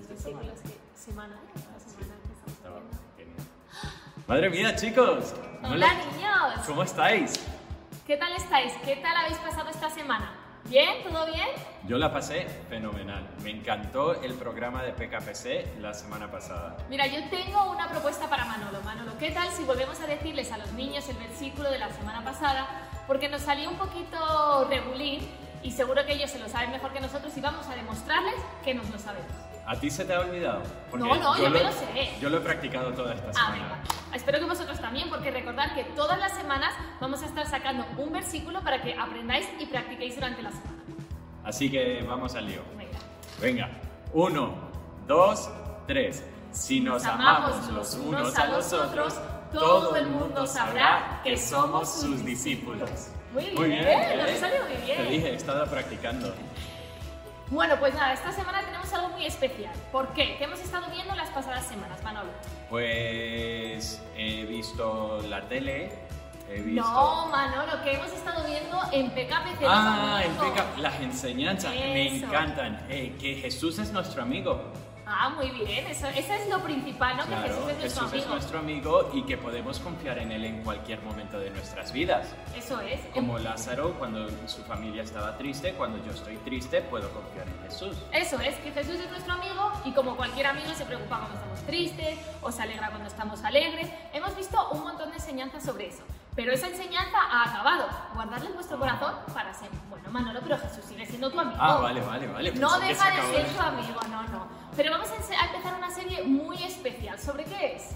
versículos que semana. Esta semana que estamos Estaba viendo. genial. Madre mía, chicos. Hola niños, ¿Cómo estáis? ¿qué tal estáis? ¿Qué tal habéis pasado esta semana? ¿Bien? ¿Todo bien? Yo la pasé fenomenal. Me encantó el programa de PKPC la semana pasada. Mira, yo tengo una propuesta para Manolo. Manolo, ¿qué tal si volvemos a decirles a los niños el versículo de la semana pasada? Porque nos salió un poquito regulín y seguro que ellos se lo saben mejor que nosotros y vamos a demostrarles que nos lo sabemos. ¿A ti se te ha olvidado? No, no, yo me lo sé. Yo lo he practicado toda esta Ah, semana. venga. Espero que vosotros también, porque recordad que todas las semanas vamos a estar sacando un versículo para que aprendáis y practiquéis durante la semana. Así que vamos al lío. Venga. Venga, uno, dos, tres. Si nos amamos los unos a los otros, todo el mundo sabrá que somos sus discípulos. Muy bien, Muy bien, lo ¿eh? salido muy bien. Te dije, he estado practicando. Bueno, pues nada, esta semana tenemos algo muy especial. ¿Por qué? ¿Qué hemos estado viendo las pasadas semanas, Manolo? Pues he visto la tele, he visto... No, Manolo, que hemos estado viendo en PKPC. Ah, en. Peca- las enseñanzas me Eso. encantan. Eh, que Jesús es nuestro amigo. Ah, muy bien, eso, eso es lo principal, ¿no? Claro, que Jesús es nuestro Jesús es amigo. nuestro amigo y que podemos confiar en Él en cualquier momento de nuestras vidas. Eso es. Como Lázaro cuando su familia estaba triste, cuando yo estoy triste puedo confiar en Jesús. Eso es, que Jesús es nuestro amigo y como cualquier amigo se preocupa cuando estamos tristes o se alegra cuando estamos alegres. Hemos visto un montón de enseñanzas sobre eso. Pero esa enseñanza ha acabado. Guardarla en vuestro corazón para siempre. Bueno, Manolo, pero Jesús sigue siendo tu amigo. Ah, vale, vale, vale. No Pensé deja de ser tu amigo, no, no. Pero vamos a empezar una serie muy especial. ¿Sobre qué es?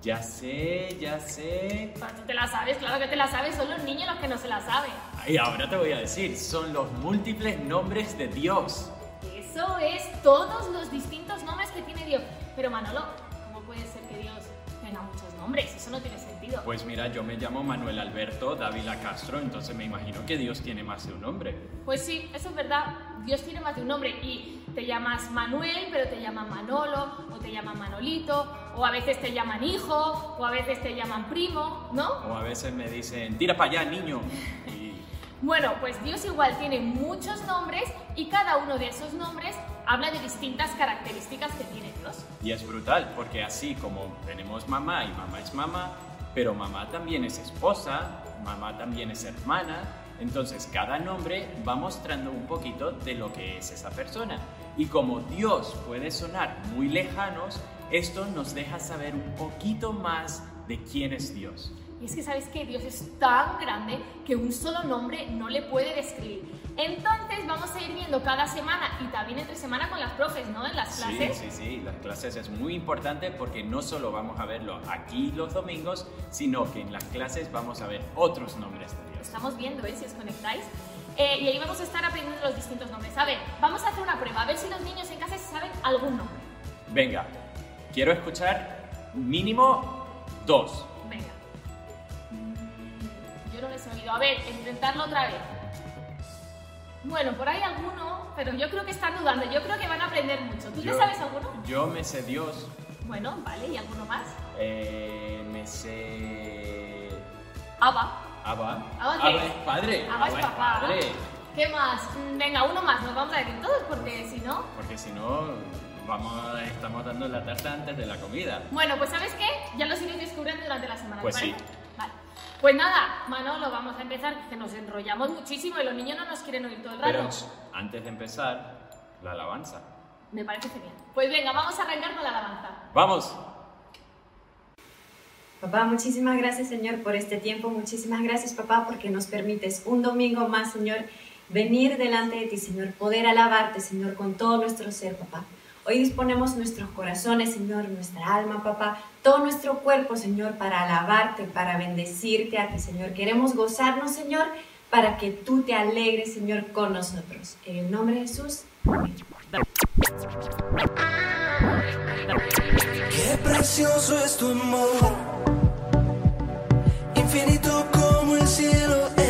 Ya sé, ya sé. Tú te la sabes, claro que te la sabes, son los niños los que no se la saben. Y ahora te voy a decir, son los múltiples nombres de Dios. Eso es todos los distintos nombres que tiene Dios. Pero Manolo, ¿cómo puede ser que Dios tenga muchos nombres? Eso no tiene sentido. Pues mira, yo me llamo Manuel Alberto Dávila Castro, entonces me imagino que Dios tiene más de un nombre. Pues sí, eso es verdad. Dios tiene más de un nombre y te llamas Manuel, pero te llaman Manolo, o te llaman Manolito, o a veces te llaman hijo, o a veces te llaman primo, ¿no? O a veces me dicen, tira para allá, niño. Y Bueno, pues Dios igual tiene muchos nombres y cada uno de esos nombres habla de distintas características que tiene Dios. Y es brutal, porque así como tenemos mamá y mamá es mamá, pero mamá también es esposa, mamá también es hermana, entonces cada nombre va mostrando un poquito de lo que es esa persona. Y como Dios puede sonar muy lejanos, esto nos deja saber un poquito más de quién es Dios. Y es que sabes que Dios es tan grande que un solo nombre no le puede describir. Entonces vamos a ir viendo cada semana y también entre semana con las profes, ¿no? En las Sí, clases. sí, sí, las clases es muy importante porque no solo vamos a verlo aquí los domingos, sino que en las clases vamos a ver otros nombres de Dios. estamos viendo, ¿eh? Si os conectáis. Eh, y ahí vamos a estar aprendiendo los distintos nombres. A ver, vamos a hacer una prueba, a ver si los niños en casa se saben algún nombre. Venga, quiero escuchar mínimo dos. A ver, intentarlo otra vez. Bueno, por ahí alguno, pero yo creo que están dudando. Yo creo que van a aprender mucho. ¿Tú te Yo- sabes alguno? Yo me sé Dios, Bueno, vale, ¿y alguno más? eh, me sé... Abba. Abba. ¿Abba qué? es padre. Abba es papá. padre. ¿Qué más? Mm, Venga, uno más. Nos vamos a decir todos porque si no... Porque si no, vamos, estamos dando la tarta antes de la comida. Bueno, pues ¿sabes qué? Ya los iréis descubriendo durante la semana. ¿te Pues sí. Pues nada, Manolo, vamos a empezar, que nos enrollamos muchísimo y los niños no nos quieren oír todo el rato. Pero antes de empezar, la alabanza. Me parece genial. Pues venga, vamos a arrancar con la alabanza. ¡Vamos! Papá, muchísimas gracias, Señor, por este tiempo. Muchísimas gracias, papá, porque nos permites un domingo más, Señor, venir delante de ti, Señor, poder alabarte, Señor, con todo nuestro ser, papá. Hoy disponemos nuestros corazones, Señor, nuestra alma, papá, todo nuestro cuerpo, Señor, para alabarte, para bendecirte a ti, Señor. Queremos gozarnos, Señor, para que tú te alegres, Señor, con nosotros. En el nombre de Jesús. amén. Qué precioso es tu amor, infinito como el cielo es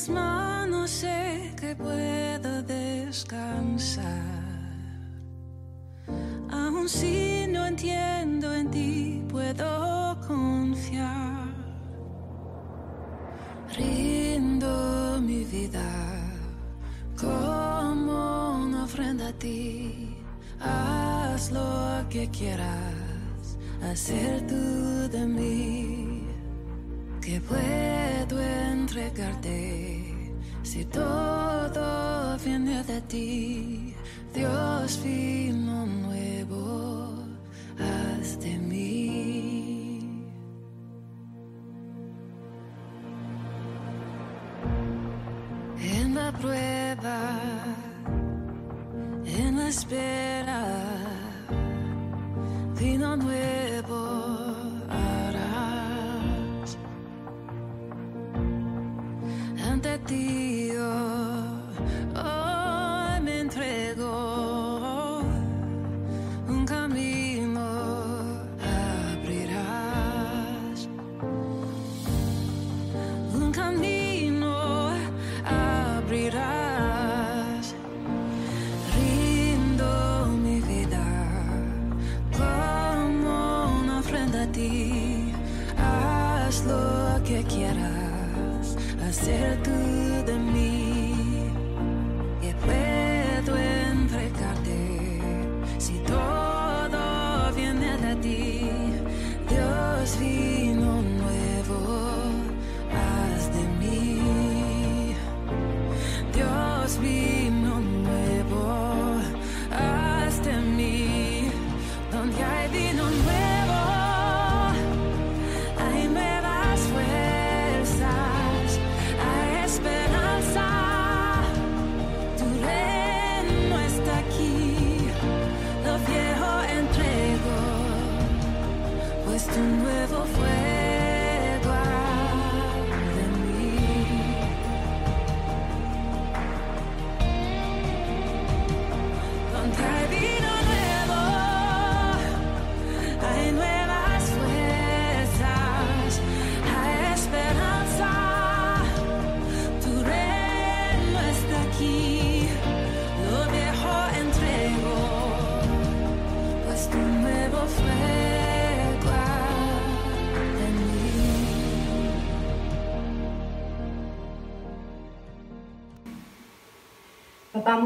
tus manos sé que puedo descansar. Aún si no entiendo en ti, puedo confiar. Rindo mi vida como una ofrenda a ti. Haz lo que quieras hacer tú de mí. Que puedo entregarte. Si todo viene de ti, Dios fin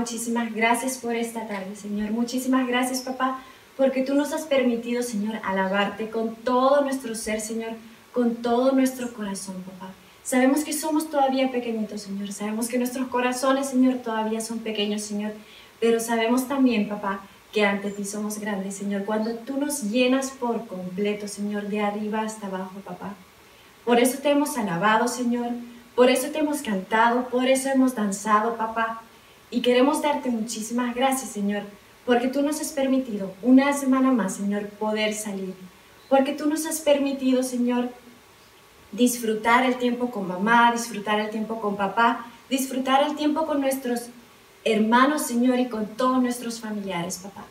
muchísimas gracias por esta tarde, Señor. Muchísimas gracias, papá, porque tú nos has permitido, Señor, alabarte con todo nuestro ser, Señor, con todo nuestro corazón, papá. Sabemos que somos todavía pequeñitos, Señor. Sabemos que nuestros corazones, Señor, todavía son pequeños, Señor. Pero sabemos también, papá, que ante ti somos grandes, Señor. Cuando tú nos llenas por completo, Señor, de arriba hasta abajo, papá. Por eso te hemos alabado, Señor. Por eso te hemos cantado. Por eso hemos danzado, papá. Y queremos darte muchísimas gracias, Señor, porque tú nos has permitido una semana más, Señor, poder salir. Porque tú nos has permitido, Señor, disfrutar el tiempo con mamá, disfrutar el tiempo con papá, disfrutar el tiempo con nuestros hermanos, Señor, y con todos nuestros familiares, papá.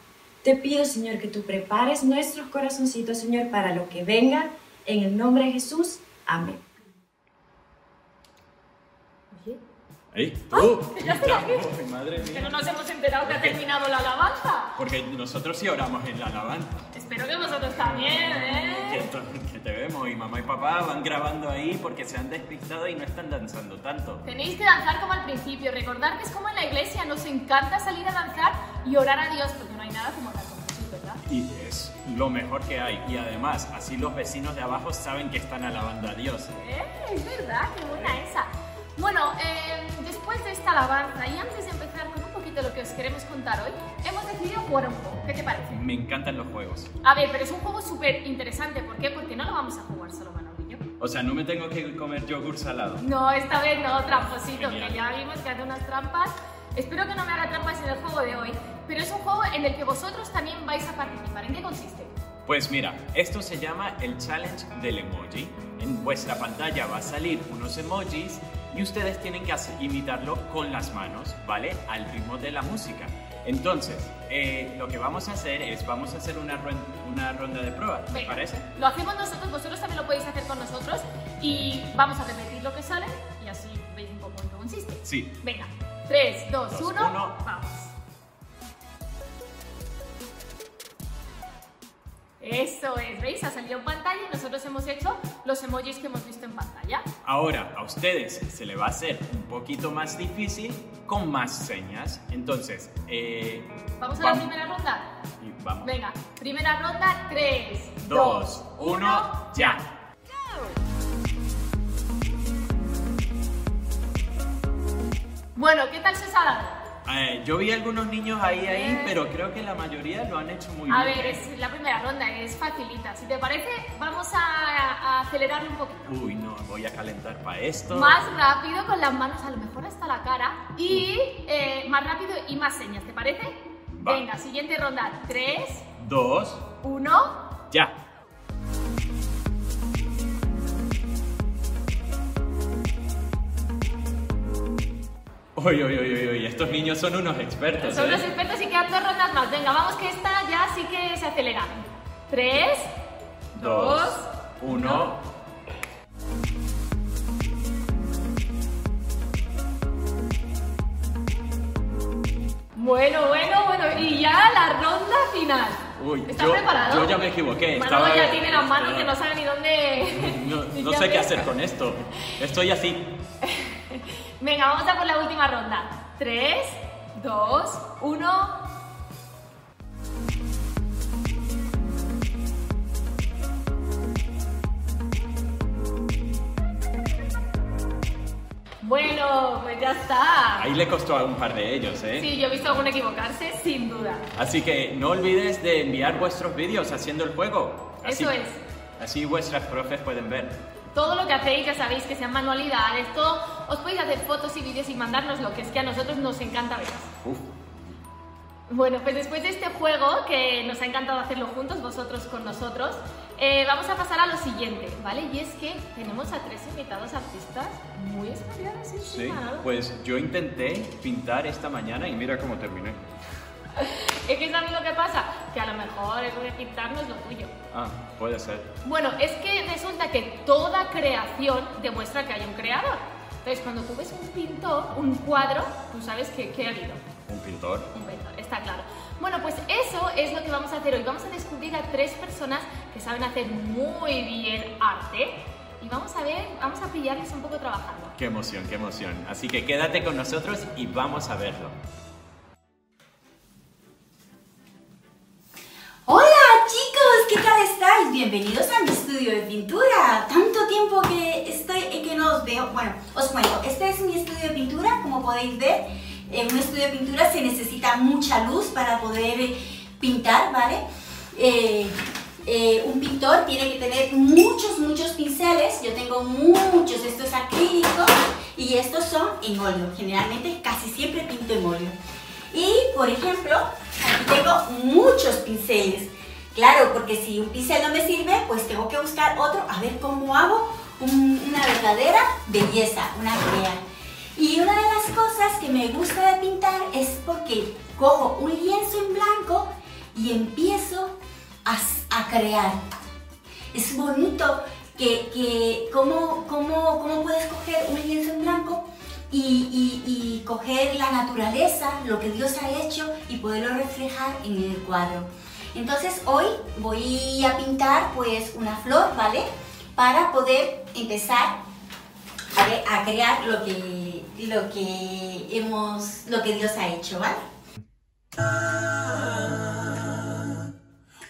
Te pido, Señor, que tú prepares nuestros corazoncitos, Señor, para lo que venga. En el nombre de Jesús. Amén. Oye, ¡Ey! ¡Tú! ya estoy aquí. Ay, madre que mía. no nos hemos enterado que ha terminado la alabanza. Porque nosotros sí oramos en la alabanza. Espero que vosotros también, ¿eh? que te vemos y mamá y papá van grabando ahí porque se han despistado y no están danzando tanto. Tenéis que danzar como al principio. Recordad que es como en la iglesia. Nos encanta salir a danzar y orar a Dios porque no hay nada como orar con Jesús, ¿verdad? Y es lo mejor que hay. Y además, así los vecinos de abajo saben que están alabando a Dios. Eh, es verdad, qué buena esa. Bueno, eh, después de esta alabanza y antes de empezar con un poquito lo que os queremos contar hoy, hemos decidido jugar un juego. ¿Qué te parece? Me encantan los juegos. A ver, pero es un juego súper interesante. ¿Por qué? Porque no lo vamos a jugar solo Manolo y yo. O sea, no me tengo que comer yogur salado. No, esta vez no, tramposito, Genial. que ya vimos que hace unas trampas. Espero que no me haga trampas en el juego de hoy, pero es un juego en el que vosotros también vais a participar. ¿En qué consiste? Pues mira, esto se llama el challenge del emoji. En vuestra pantalla va a salir unos emojis y ustedes tienen que hacer- imitarlo con las manos, ¿vale? Al ritmo de la música. Entonces, eh, lo que vamos a hacer es, vamos a hacer una, ronda de prueba, ¿te Venga, parece? Lo hacemos nosotros, vosotros también lo podéis hacer con nosotros y vamos a repetir lo que sale y así veis un poco en qué consiste. Sí. Venga, 3, 2, Dos, 1, uno. vamos. Eso es, ¿veis? Ha salido en pantalla y nosotros hemos hecho los emojis que hemos visto en pantalla. Ahora, a ustedes se le va a hacer un poquito más difícil con más señas. Entonces, eh, ¿Vamos a la primera ronda? y vamos. Venga, primera ronda, 3, Dos, uno, ya. Bueno, ¿qué tal se ha dado? Eh, yo vi algunos niños ahí, ahí, pero creo que la mayoría lo han hecho muy A bien. ver, es la primera ronda, es facilita. Si te parece, vamos a, a acelerarle un poquito. Uy, no, voy a calentar para esto. Más rápido, con las manos a lo mejor hasta la cara. Y eh, más rápido y más señas, ¿te parece? Va. Venga, siguiente ronda. 3, Dos, 1. ya. Uy, uy, uy, uy, uy, estos niños son unos expertos, Son ¿eh? los expertos y quedan dos rondas más. Venga, vamos que esta ya sí que se acelera. 3, Dos, 2, uno. Bueno, bueno, bueno. Y ya la ronda final. Uy, ¿Estás yo, preparado? yo ya me equivoqué. Manolo estaba- ya tiene las manos estaba- que no sabe ni dónde. No, no sé qué hacer con esto. Estoy así. Venga, vamos a por la última ronda. 3, 2, 1. Bueno, pues ya está. Ahí le costó a un par de ellos, ¿eh? Sí, yo he visto a alguno equivocarse, sin duda. Así que no olvides de enviar vuestros vídeos haciendo el juego. Así, Eso es. Así vuestras profes pueden ver. Todo lo que hacéis, ya sabéis que sean manualidades, todo os podéis hacer fotos y vídeos y mandárnoslo, que es que a nosotros nos encanta ver. Uf. Bueno, pues después de este juego, que nos ha encantado hacerlo juntos, vosotros con nosotros, eh, vamos a pasar a lo siguiente, ¿vale? Y es que tenemos a tres invitados artistas muy especiales. ¿sí? Pues yo intenté pintar esta mañana y mira cómo terminé. Es que ¿sabes lo que pasa? Que a lo mejor eso de pintar no es lo tuyo. Ah, puede ser. Bueno, es que resulta que toda creación demuestra que hay un creador. Entonces, cuando tú ves un pintor, un cuadro, tú sabes que, que ha habido. Un pintor. Un pintor, está claro. Bueno, pues eso es lo que vamos a hacer hoy. Vamos a descubrir a tres personas que saben hacer muy bien arte y vamos a ver, vamos a pillarles un poco trabajando. Qué emoción, qué emoción. Así que quédate con nosotros y vamos a verlo. ¿Qué tal estáis? Bienvenidos a mi estudio de pintura. Tanto tiempo que estoy y que no os veo. Bueno, os cuento, este es mi estudio de pintura, como podéis ver. En un estudio de pintura se necesita mucha luz para poder eh, pintar, ¿vale? Eh, eh, un pintor tiene que tener muchos, muchos pinceles. Yo tengo muchos, estos acrílicos y estos son en óleo. Generalmente casi siempre pinto en óleo. Y, por ejemplo, aquí tengo muchos pinceles. Claro, porque si un pincel no me sirve, pues tengo que buscar otro a ver cómo hago un- una verdadera belleza, una crea. Y una de las cosas que me gusta de pintar es porque cojo un lienzo en blanco y empiezo a, a crear. Es bonito que, que cómo, cómo, cómo puedes coger un lienzo en blanco y- y coger la naturaleza, lo que Dios ha hecho y poderlo reflejar en el cuadro. Entonces hoy voy a pintar pues una flor, ¿vale? Para poder empezar a, crear lo que, lo que hemos, lo que Dios ha hecho, ¿vale?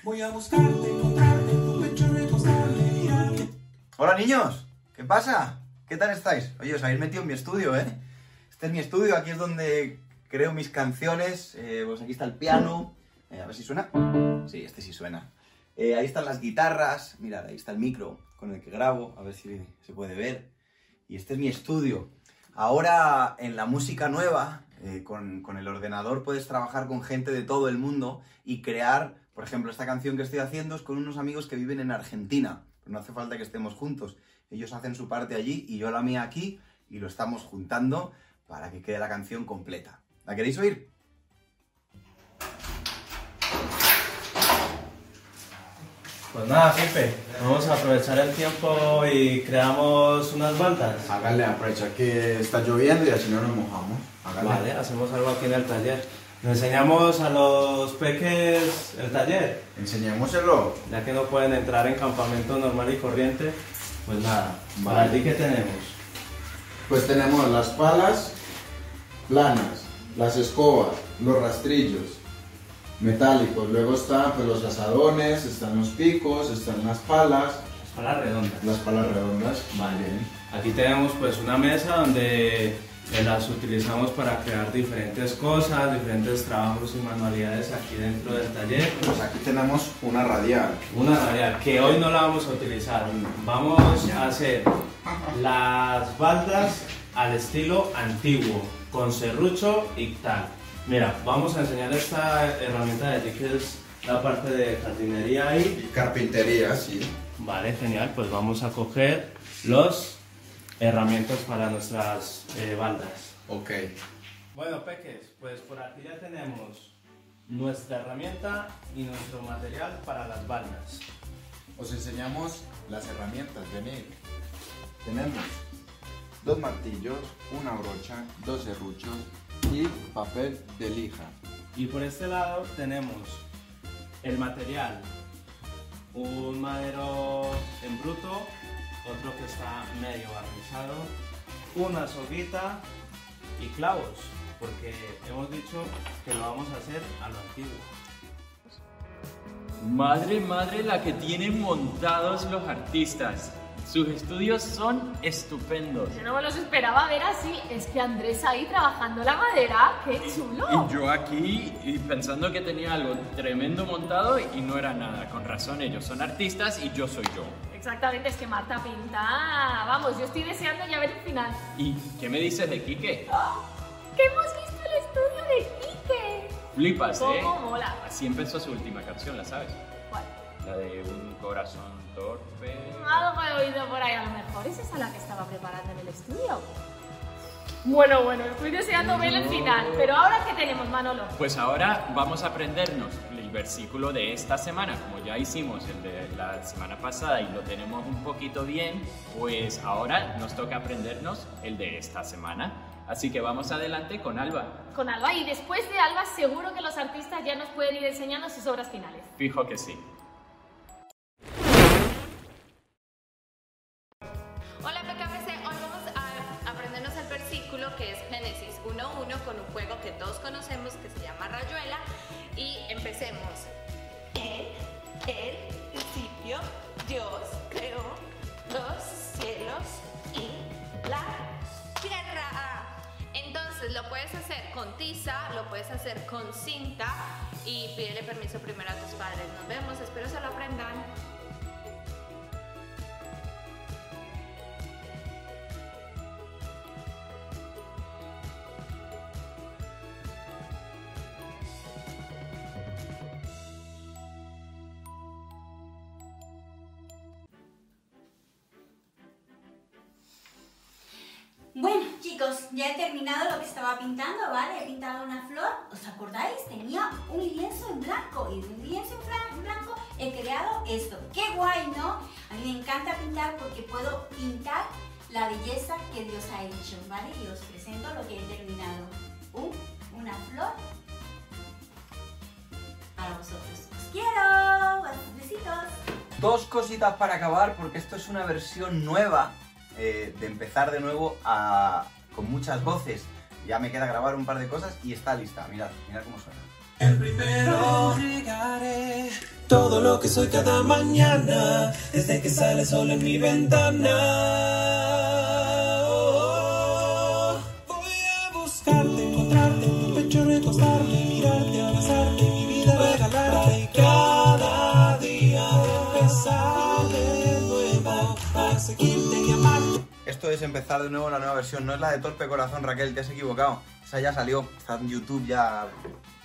Voy a buscarte, encontrarte en tu pecho, recostarme, mirarte. Hola niños, ¿qué pasa? ¿Qué tal estáis? Oye, os habéis metido en mi estudio, ¿eh? Este es mi estudio, aquí es donde creo mis canciones. eh, pues aquí está el piano. Eh, a ver si suena. Sí, este sí suena. Eh, ahí están las guitarras. Mirad, ahí está el micro con el que grabo. A ver si se puede ver. Y este es mi estudio. Ahora, en la música nueva, eh, con, con el ordenador puedes trabajar con gente de todo el mundo y crear, por ejemplo, esta canción que estoy haciendo es con unos amigos que viven en Argentina. No hace falta que estemos juntos. Ellos hacen su parte allí y yo la mía aquí y lo estamos juntando para que quede la canción completa. ¿La queréis oír? Pues nada, Pipe, vamos a aprovechar el tiempo y creamos unas baldas. Hágale, aprovechar que está lloviendo y así no nos mojamos. Hágale. Vale, hacemos algo aquí en el taller. Le enseñamos a los peques el taller, Enseñémoselo. ya que no pueden entrar en campamento normal y corriente. Pues nada, Vale. para ¿qué tenemos? Pues tenemos las palas planas, las escobas, los rastrillos metálicos. Luego están pues, los asadones, están los picos, están las palas, Para redondas. las palas redondas. Vale. Aquí tenemos pues una mesa donde eh, las utilizamos para crear diferentes cosas, diferentes trabajos y manualidades aquí dentro del taller. Pues aquí tenemos una radial. Una radial que hoy no la vamos a utilizar. Vamos a hacer las baldas al estilo antiguo, con serrucho y tal. Mira, vamos a enseñar esta herramienta de que es la parte de jardinería ahí. Y carpintería, sí. Vale, genial. Pues vamos a coger los herramientas para nuestras eh, baldas. Ok. Bueno, peques, pues por aquí ya tenemos nuestra herramienta y nuestro material para las baldas. Os enseñamos las herramientas, venid. Tenemos dos martillos, una brocha, dos serruchos y papel de lija. Y por este lado tenemos el material, un madero en bruto, otro que está medio barnizado, una soguita y clavos, porque hemos dicho que lo vamos a hacer a lo antiguo. Madre, madre, la que tienen montados los artistas. Sus estudios son estupendos. Yo no me los esperaba ver así. Es que Andrés ahí trabajando la madera, qué chulo. Y yo aquí y pensando que tenía algo tremendo montado y no era nada. Con razón, ellos son artistas y yo soy yo. Exactamente, es que Marta pinta. Vamos, yo estoy deseando ya ver el final. ¿Y qué me dices de Quique? ¡Que hemos visto el estudio de Quique! Flipas, ¿eh? ¿Cómo mola? Así empezó su última canción, ¿la sabes? La de un corazón torpe. Algo he oído por ahí, a lo mejor es esa la que estaba preparando en el estudio. Bueno, bueno, estoy deseando ver el final. Pero ahora, ¿qué tenemos, Manolo? Pues ahora vamos a aprendernos el versículo de esta semana, como ya hicimos el de la semana pasada y lo tenemos un poquito bien, pues ahora nos toca aprendernos el de esta semana. Así que vamos adelante con Alba. Con Alba. Y después de Alba, seguro que los artistas ya nos pueden ir enseñando sus obras finales. Fijo que sí. Ya he terminado lo que estaba pintando, ¿vale? He pintado una flor. ¿Os acordáis? Tenía un lienzo en blanco y de un lienzo en blan- en blanco he creado esto. ¡Qué guay, ¿no? A mí me encanta pintar porque puedo pintar la belleza que Dios ha hecho, ¿vale? Y os presento lo que he terminado. Un, una flor para vosotros. ¡Os quiero! Besitos. Dos cositas para acabar, porque esto es una versión nueva eh, de empezar de nuevo a- con muchas voces. Ya me queda grabar un par de cosas y está lista. Mirad, mirad cómo suena. El primero regaré todo lo que soy cada mañana, desde que sale sol en mi ventana. Oh, Esto es empezar de nuevo la nueva versión. No es la de Torpe Corazón, Raquel, te has equivocado. Esa ya salió, está en YouTube ya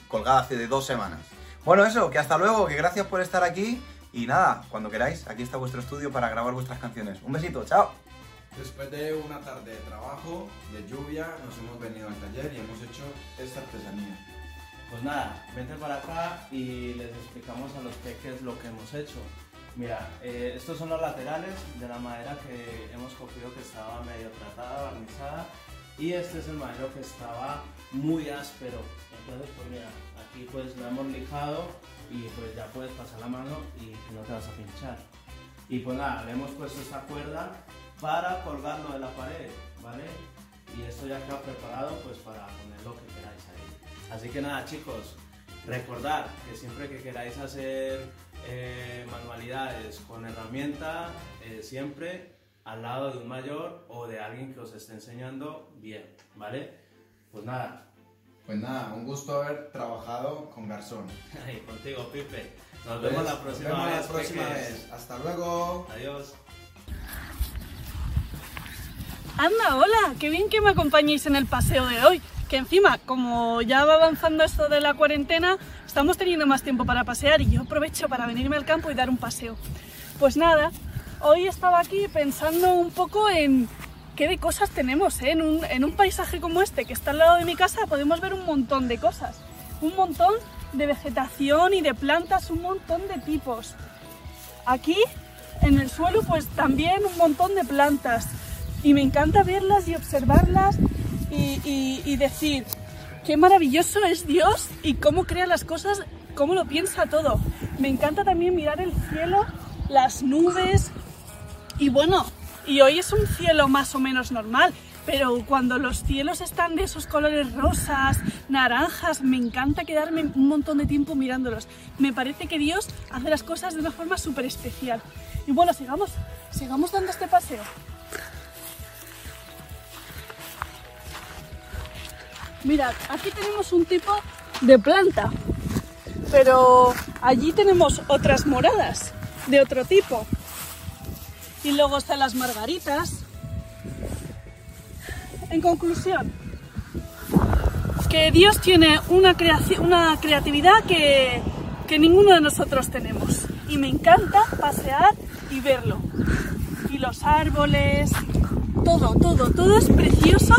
colgada hace de dos semanas. Bueno, eso, que hasta luego, que gracias por estar aquí. Y nada, cuando queráis, aquí está vuestro estudio para grabar vuestras canciones. Un besito, chao. Después de una tarde de trabajo, de lluvia, nos hemos venido al taller y hemos hecho esta artesanía. Pues nada, vente para acá y les explicamos a los peques lo que hemos hecho. Mira, eh, estos son los laterales de la madera que hemos cogido que estaba medio tratada, barnizada. Y este es el madero que estaba muy áspero. Entonces, pues mira, aquí pues lo hemos lijado y pues ya puedes pasar la mano y no te vas a pinchar. Y pues nada, le hemos puesto esta cuerda para colgarlo de la pared, ¿vale? Y esto ya queda preparado pues para poner lo que queráis ahí. Así que nada chicos, recordad que siempre que queráis hacer eh, manualidades con herramienta, eh, siempre al lado de un mayor o de alguien que os esté enseñando bien, ¿vale? Pues nada, Pues nada, un gusto haber trabajado con Garzón. ahí contigo Pipe. Nos Pues, vemos la próxima nos vemos vez. la próxima vez. Hasta luego. Adiós. Anda, hola, qué bien que me acompañéis en el paseo de hoy. Que encima, como ya va avanzando esto de la cuarentena, estamos teniendo más tiempo para pasear y yo aprovecho para venirme al campo y dar un paseo. Pues nada, hoy estaba aquí pensando un poco en qué de cosas tenemos. ¿eh? En, un, en un paisaje como este, que está al lado de mi casa, podemos ver un montón de cosas. Un montón de vegetación y de plantas, un montón de tipos. Aquí, en el suelo, pues también un montón de plantas. Y me encanta verlas y observarlas y, decir, qué maravilloso es Dios y cómo crea las cosas, cómo lo piensa todo. Me encanta también mirar el cielo, las nubes. Y bueno, y hoy es un cielo más o menos normal, Pero cuando los cielos están de esos colores rosas, naranjas, me encanta quedarme un montón de tiempo mirándolos. Me parece que Dios hace las cosas de una forma súper especial. Y bueno, sigamos, sigamos dando este paseo. Mirad, aquí tenemos un tipo de planta, pero allí tenemos otras moradas de otro tipo. Y luego están las margaritas. En conclusión, que Dios tiene una, una creatividad que, que ninguno de nosotros tenemos. Y me encanta pasear y verlo. Y los árboles, todo, todo, todo es precioso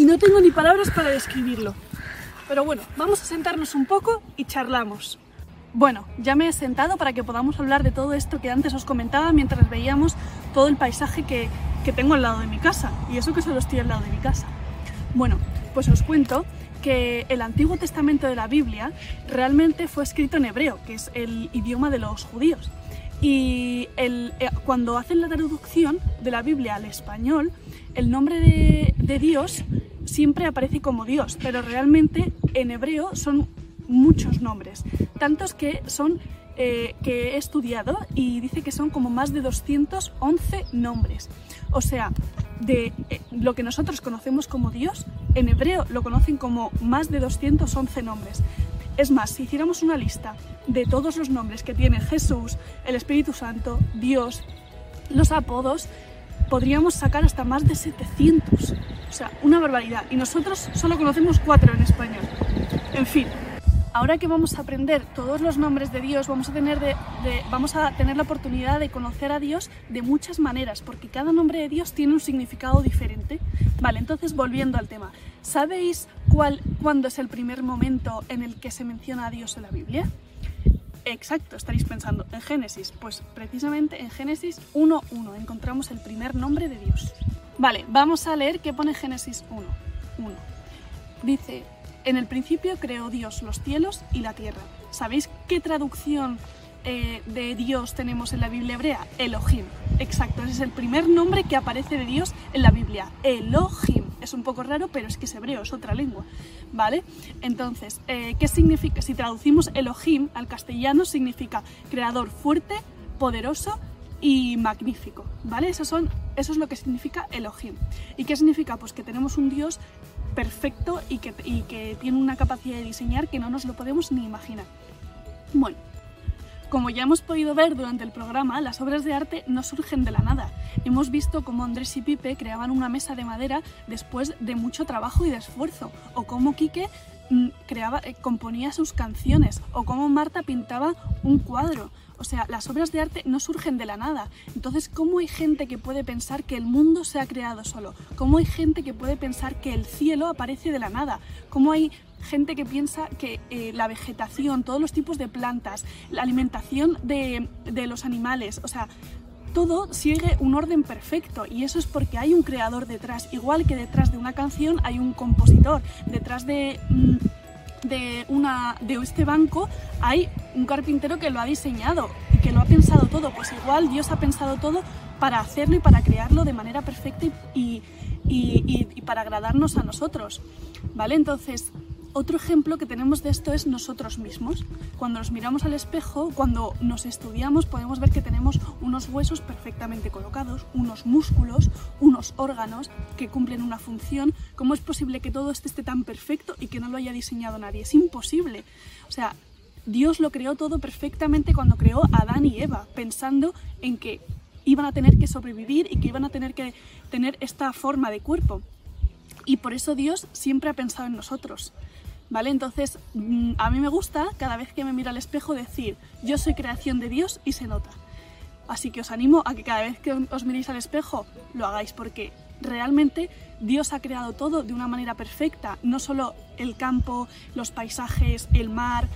y no tengo ni palabras para describirlo. Pero bueno, vamos a sentarnos un poco y charlamos. Bueno, ya me he sentado para que podamos hablar de todo esto que antes os comentaba mientras veíamos todo el paisaje que, que tengo al lado de mi casa. Y eso que solo estoy al lado de mi casa. Bueno, pues os cuento que el Antiguo Testamento de la Biblia realmente fue escrito en hebreo, que es el idioma de los judíos. Y el- eh, cuando hacen la traducción de la Biblia al español, el nombre de, de Dios siempre aparece como Dios, pero realmente en hebreo son muchos nombres, tantos que son eh, que he estudiado y dice que son como más de 211 nombres. O sea, de eh, lo que nosotros conocemos como Dios, en hebreo lo conocen como más de 211 nombres. Es más, si hiciéramos una lista de todos los nombres que tiene Jesús, el Espíritu Santo, Dios, los apodos, podríamos sacar hasta más de 700. O sea, una barbaridad. Y nosotros solo conocemos cuatro en español. En fin, ahora que vamos a aprender todos los nombres de Dios, vamos a tener, de, de- vamos a tener la oportunidad de conocer a Dios de muchas maneras, porque cada nombre de Dios tiene un significado diferente. Vale, entonces volviendo al tema, ¿sabéis cuál, cuándo es el primer momento en el que se menciona a Dios en la Biblia? Exacto, estaréis pensando en Génesis. Pues precisamente en Génesis 1.1 encontramos el primer nombre de Dios. Vale, vamos a leer qué pone Génesis 1. 1. Dice, en el principio creó Dios los cielos y la tierra. ¿Sabéis qué traducción eh, de Dios tenemos en la Biblia hebrea? Elohim. Exacto, ese es el primer nombre que aparece de Dios en la Biblia. Elohim. Es un poco raro, pero es que es hebreo, es otra lengua. ¿Vale? Entonces, eh, ¿qué significa? Si traducimos Elohim al castellano, significa creador fuerte, poderoso y magnífico, ¿vale? Eso, son, eso es lo que significa Elohim. ¿Y qué significa? Pues que tenemos un Dios perfecto y que, y que tiene una capacidad de diseñar que no nos lo podemos ni imaginar. Bueno, como ya hemos podido ver durante el programa, las obras de arte no surgen de la nada. Hemos visto cómo Andrés y Pipe creaban una mesa de madera después de mucho trabajo y de esfuerzo, o cómo Quique creaba, eh, componía sus canciones, o cómo Marta pintaba un cuadro. O sea, las obras de arte no surgen de la nada. Entonces, ¿cómo hay gente que puede pensar que el mundo se ha creado solo? ¿Cómo hay gente que puede pensar que el cielo aparece de la nada? ¿Cómo hay gente que piensa que eh, la vegetación, todos los tipos de plantas, la alimentación de, de los animales, o sea, todo sigue un orden perfecto y eso es porque hay un creador detrás, igual que detrás de una canción hay un compositor, detrás de, mm, de, este banco hay un carpintero que lo ha diseñado y que lo ha pensado todo, pues igual Dios ha pensado todo para hacerlo y para crearlo de manera perfecta y- y para agradarnos a nosotros, ¿vale? Entonces, otro ejemplo que tenemos de esto es nosotros mismos. Cuando nos miramos al espejo, cuando nos estudiamos, podemos ver que tenemos unos huesos perfectamente colocados, unos músculos, unos órganos que cumplen una función. ¿Cómo es posible que todo esto esté tan perfecto y que no lo haya diseñado nadie? Es imposible. O sea, Dios lo creó todo perfectamente cuando creó a Adán y Eva, pensando en que iban a tener que sobrevivir y que iban a tener que tener esta forma de cuerpo. Y por eso Dios siempre ha pensado en nosotros. ¿Vale? Entonces, mm, a mí me gusta cada vez que me miro al espejo decir, yo soy creación de Dios y se nota. Así que os animo a que cada vez que os miréis al espejo lo hagáis porque realmente Dios ha creado todo de una manera perfecta, no solo el campo, los paisajes, el mar,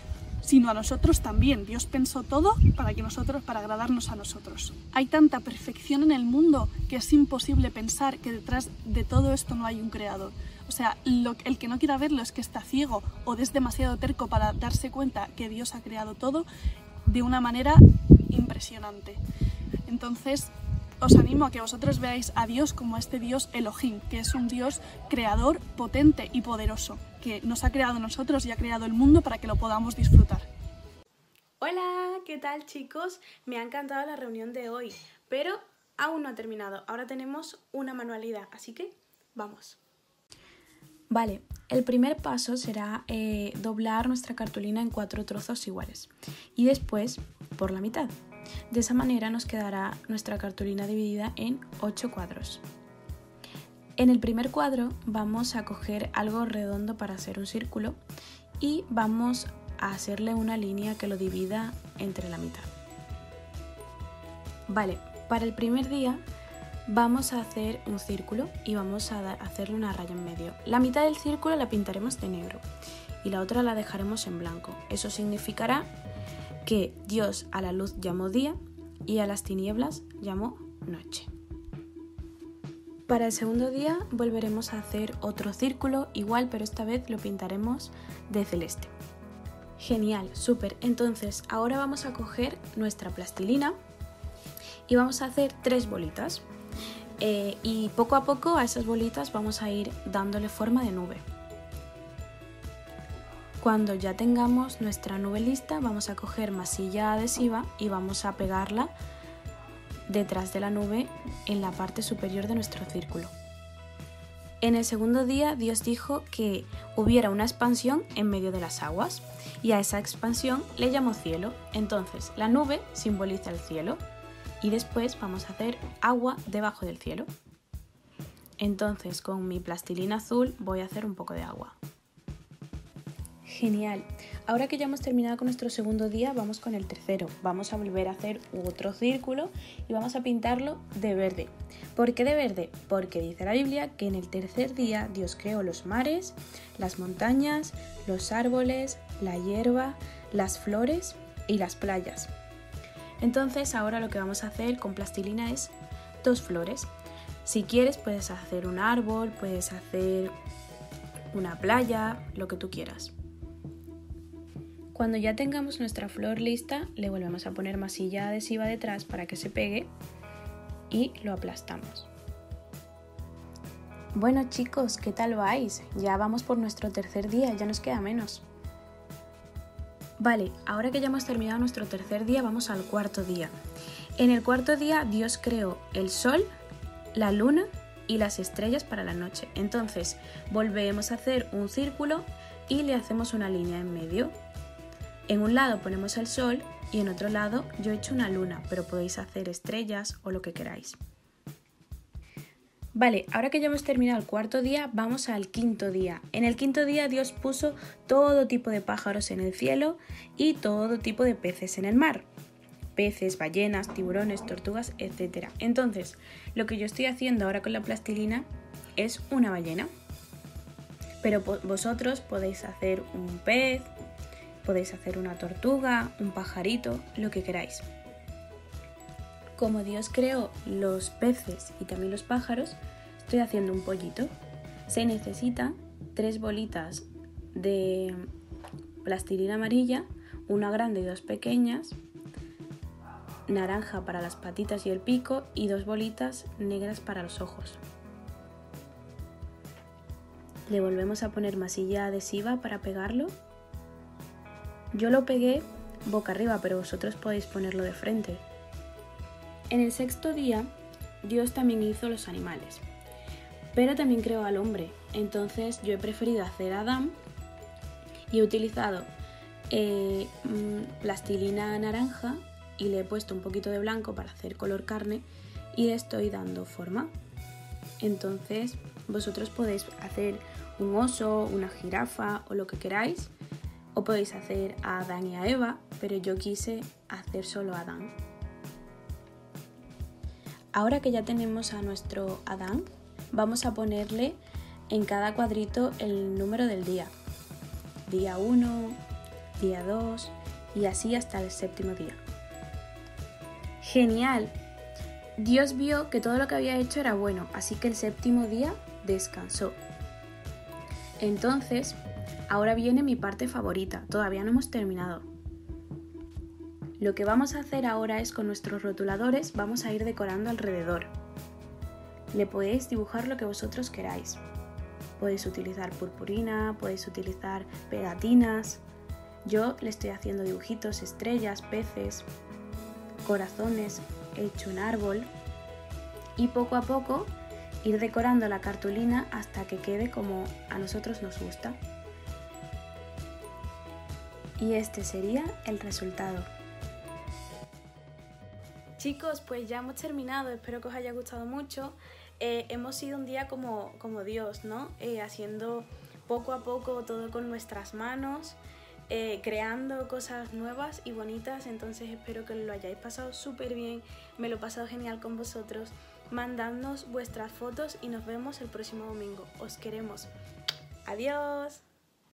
sino a nosotros también. Dios pensó todo para que nosotros para agradarnos a nosotros. Hay tanta perfección en el mundo que es imposible pensar que detrás de todo esto no hay un creador. O sea, el que no quiera verlo es que está ciego o es demasiado terco para darse cuenta que Dios ha creado todo de una manera impresionante. Entonces, os animo a que vosotros veáis a Dios como este Dios Elohim, que es un Dios creador, potente y poderoso, que nos ha creado nosotros y ha creado el mundo para que lo podamos disfrutar. Hola, ¿qué tal chicos? Me ha encantado la reunión de hoy, pero aún no ha terminado. Ahora tenemos una manualidad, así que vamos. Vale, el primer paso será eh, doblar nuestra cartulina en cuatro trozos iguales y después por la mitad. De esa manera nos quedará nuestra cartulina dividida en ocho cuadros. En el primer cuadro vamos a coger algo redondo para hacer un círculo y vamos a hacerle una línea que lo divida entre la mitad. Vale, para el primer día vamos a hacer un círculo y vamos a hacerle una raya en medio. La mitad del círculo la pintaremos de negro y la otra la dejaremos en blanco. Eso significará que Dios a la luz llamó día y a las tinieblas llamó noche. Para el segundo día volveremos a hacer otro círculo igual, pero esta vez lo pintaremos de celeste. Genial, súper. Entonces ahora vamos a coger nuestra plastilina y vamos a hacer tres bolitas. Eh, y poco a poco a esas bolitas vamos a ir dándole forma de nube. Cuando ya tengamos nuestra nube lista, vamos a coger masilla adhesiva y vamos a pegarla detrás de la nube en la parte superior de nuestro círculo. En el segundo día Dios dijo que hubiera una expansión en medio de las aguas y a esa expansión le llamó cielo. Entonces la nube simboliza el cielo y después vamos a hacer agua debajo del cielo. Entonces con mi plastilina azul voy a hacer un poco de agua. Genial. Ahora que ya hemos terminado con nuestro segundo día, vamos con el tercero. Vamos a volver a hacer otro círculo y vamos a pintarlo de verde. ¿Por qué de verde? Porque dice la Biblia que en el tercer día Dios creó los mares, las montañas, los árboles, la hierba, las flores y las playas. Entonces ahora lo que vamos a hacer con plastilina es dos flores. Si quieres puedes hacer un árbol, puedes hacer una playa, lo que tú quieras. Cuando ya tengamos nuestra flor lista, le volvemos a poner masilla adhesiva detrás para que se pegue y lo aplastamos. Bueno chicos, ¿qué tal vais? Ya vamos por nuestro tercer día, ya nos queda menos. Vale, ahora que ya hemos terminado nuestro tercer día, vamos al cuarto día. En el cuarto día Dios creó el sol, la luna y las estrellas para la noche. Entonces volvemos a hacer un círculo y le hacemos una línea en medio. En un lado ponemos el sol y en otro lado yo he hecho una luna, pero podéis hacer estrellas o lo que queráis. Vale, ahora que ya hemos terminado el cuarto día, vamos al quinto día. En el quinto día Dios puso todo tipo de pájaros en el cielo y todo tipo de peces en el mar. Peces, ballenas, tiburones, tortugas, etc. Entonces, lo que yo estoy haciendo ahora con la plastilina es una ballena. Pero vosotros podéis hacer un pez, podéis hacer una tortuga, un pajarito, lo que queráis. Como Dios creó los peces y también los pájaros, estoy haciendo un pollito. Se necesita tres bolitas de plastilina amarilla, una grande y dos pequeñas, naranja para las patitas y el pico y dos bolitas negras para los ojos. Le volvemos a poner masilla adhesiva para pegarlo. Yo lo pegué boca arriba, pero vosotros podéis ponerlo de frente. En el sexto día, Dios también hizo los animales, pero también creó al hombre. Entonces yo he preferido hacer a Adán y he utilizado eh, mm, plastilina naranja y le he puesto un poquito de blanco para hacer color carne y le estoy dando forma. Entonces vosotros podéis hacer un oso, una jirafa o lo que queráis. O podéis hacer a Adán y a Eva, pero yo quise hacer solo a Adán. Ahora que ya tenemos a nuestro Adán, vamos a ponerle en cada cuadrito el número del día. Día 1, día 2 y así hasta el séptimo día. Genial. Dios vio que todo lo que había hecho era bueno, así que el séptimo día descansó. Entonces, ahora viene mi parte favorita. Todavía no hemos terminado. Lo que vamos a hacer ahora es con nuestros rotuladores vamos a ir decorando alrededor. Le podéis dibujar lo que vosotros queráis. Podéis utilizar purpurina, podéis utilizar pegatinas. Yo le estoy haciendo dibujitos, estrellas, peces, corazones, he hecho un árbol. Y poco a poco ir decorando la cartulina hasta que quede como a nosotros nos gusta. Y este sería el resultado. Chicos, pues ya hemos terminado, espero que os haya gustado mucho. Eh, hemos sido un día como, como Dios, ¿no? Eh, haciendo poco a poco todo con nuestras manos, eh, creando cosas nuevas y bonitas, entonces espero que lo hayáis pasado súper bien, me lo he pasado genial con vosotros. Mandadnos vuestras fotos y nos vemos el próximo domingo. Os queremos. Adiós.